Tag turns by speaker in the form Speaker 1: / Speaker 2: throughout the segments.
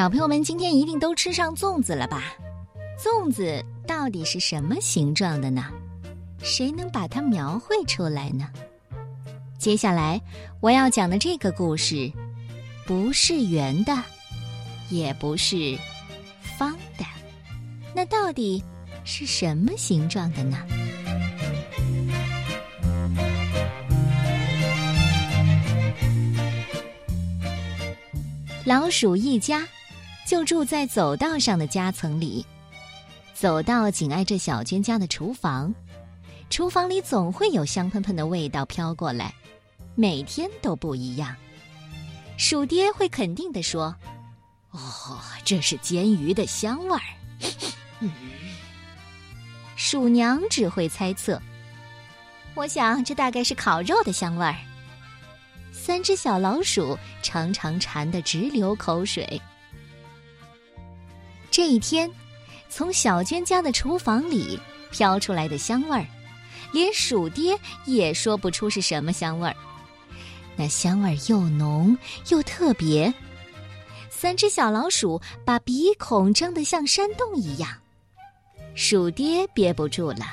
Speaker 1: 小朋友们今天一定都吃上粽子了吧？粽子到底是什么形状的呢？谁能把它描绘出来呢？接下来我要讲的这个故事，不是圆的，也不是方的，那到底是什么形状的呢？老鼠一家就住在走道上的夹层里，走道紧挨着小娟家的厨房，厨房里总会有香喷喷的味道飘过来，每天都不一样。鼠爹会肯定地说：“哦，这是煎鱼的香味儿。”嗯，鼠娘只会猜测：“我想这大概是烤肉的香味儿。”三只小老鼠常常馋得直流口水。这一天，从小娟家的厨房里飘出来的香味儿，连鼠爹也说不出是什么香味儿。那香味儿又浓又特别，三只小老鼠把鼻孔张得像山洞一样。鼠爹憋不住了，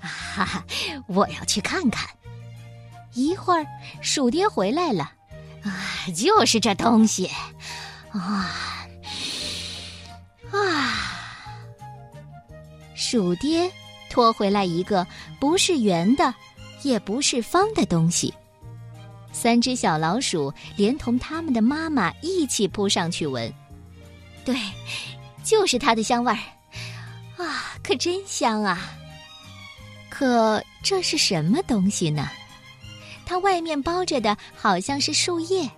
Speaker 1: 哈哈，我要去看看。一会儿，鼠爹回来了，啊，就是这东西，啊！鼠爹拖回来一个不是圆的，也不是方的东西。三只小老鼠连同他们的妈妈一起扑上去闻，对，就是它的香味儿，啊，可真香啊！可这是什么东西呢？它外面包着的好像是树叶，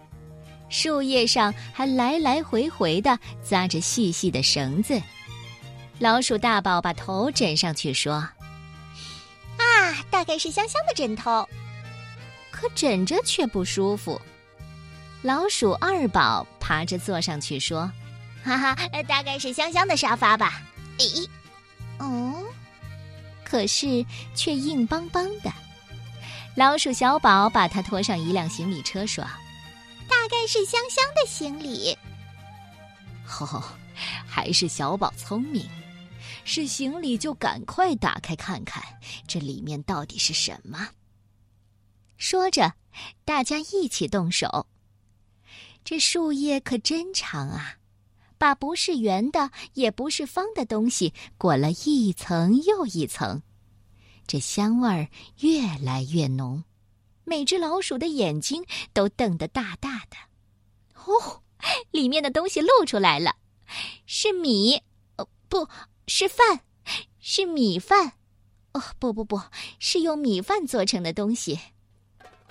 Speaker 1: 树叶上还来来回回的扎着细细的绳子。老鼠大宝把头枕上去说：“
Speaker 2: 啊，大概是香香的枕头。”
Speaker 1: 可枕着却不舒服。老鼠二宝爬着坐上去说：“
Speaker 2: 哈哈，大概是香香的沙发吧。”咦，
Speaker 1: 哦，可是却硬邦邦的。老鼠小宝把它拖上一辆行李车，说：“
Speaker 2: 大概是香香的行李。”
Speaker 1: 哦，还是小宝聪明，是行李就赶快打开看看，这里面到底是什么。说着，大家一起动手。这树叶可真长啊，把不是圆的也不是方的东西裹了一层又一层。这香味儿越来越浓，每只老鼠的眼睛都瞪得大大的。哦，里面的东西露出来了，是米，哦，不是饭，是米饭。哦，不不不，是用米饭做成的东西。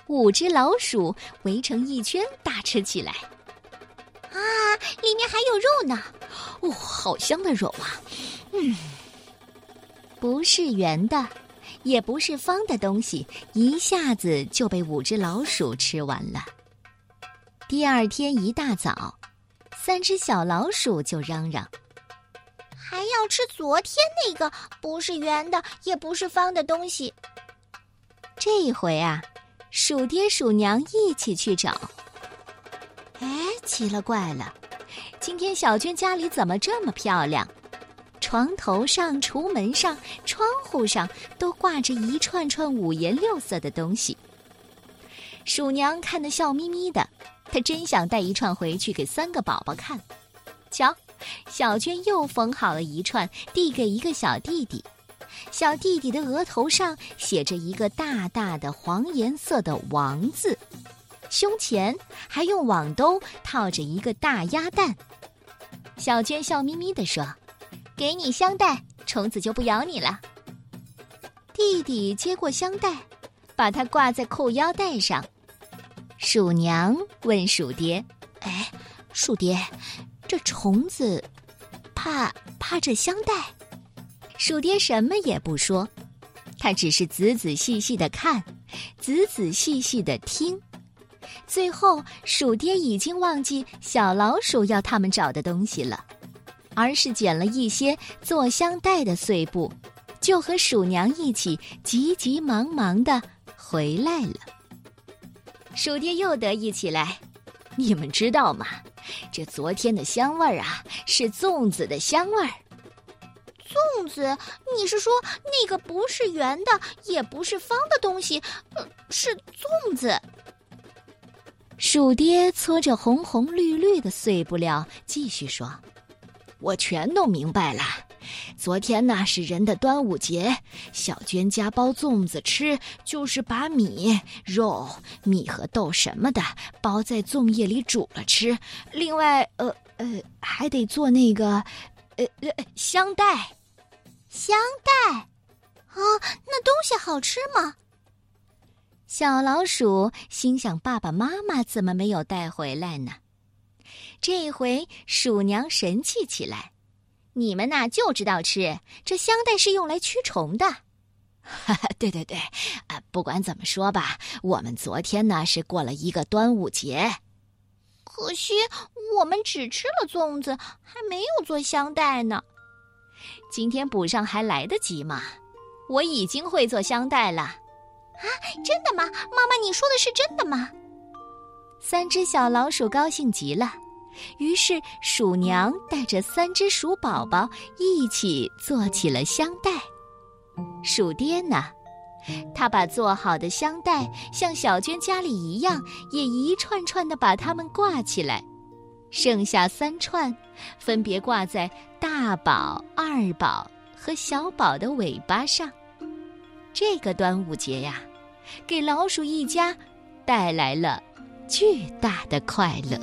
Speaker 1: 五只老鼠围成一圈，大吃起来。
Speaker 2: 啊，里面还有肉呢！
Speaker 1: 哦，好香的肉啊！嗯，不是圆的。也不是方的东西，一下子就被五只老鼠吃完了。第二天一大早，三只小老鼠就嚷嚷：“
Speaker 2: 要吃昨天那个不是圆的也不是方的东西。”
Speaker 1: 这一回啊，鼠爹鼠娘一起去找。哎，奇了怪了，今天小娟家里怎么这么漂亮？床头上、橱门上、窗户上都挂着一串串五颜六色的东西。鼠娘看得笑眯眯的，她真想带一串回去给三个宝宝看。瞧，小娟又缝好了一串，递给一个小弟弟。小弟弟的额头上写着一个大大的黄颜色的“王”字，胸前还用网兜套着一个大鸭蛋。小娟笑眯眯地说。给你香袋，虫子就不咬你了。弟弟接过香袋，把它挂在裤腰带上。鼠娘问鼠爹：“哎，鼠爹，这虫子怕怕这香袋？”鼠爹什么也不说，他只是仔仔细细的看，仔仔细细的听。最后，鼠爹已经忘记小老鼠要他们找的东西了。而是捡了一些做香袋的碎布，就和鼠娘一起急急忙忙的回来了。鼠爹又得意起来：“你们知道吗？这昨天的香味儿啊，是粽子的香味儿。
Speaker 2: 粽子？你是说那个不是圆的，也不是方的东西，呃，是粽子？
Speaker 1: 鼠爹搓着红红绿绿的碎布料，继续说：“我全弄明白了。昨天呢是人的端午节，小娟家包粽子吃，就是把米、肉、米和豆什么的包在粽叶里煮了吃。另外，呃呃，还得做那个，呃呃，香袋。
Speaker 2: 香袋，啊，那东西好吃吗？”
Speaker 1: 小老鼠心想：“爸爸妈妈怎么没有带回来呢？”这回鼠娘神气起来：“你们呐就知道吃，这香袋是用来驱虫的。”哈哈，对对对，啊，不管怎么说吧，我们昨天呢是过了一个端午节，
Speaker 2: 可惜我们只吃了粽子，还没有做香袋呢。
Speaker 1: 今天补上还来得及吗？我已经会做香袋了。
Speaker 2: 啊，真的吗？妈妈，你说的是真的吗？
Speaker 1: 三只小老鼠高兴极了，于是鼠娘带着三只鼠宝宝一起做起了香袋。鼠爹呢，他把做好的香袋像小娟家里一样，也一串串的把它们挂起来，剩下三串，分别挂在大宝、二宝和小宝的尾巴上。这个端午节呀。给老鼠一家带来了巨大的快乐。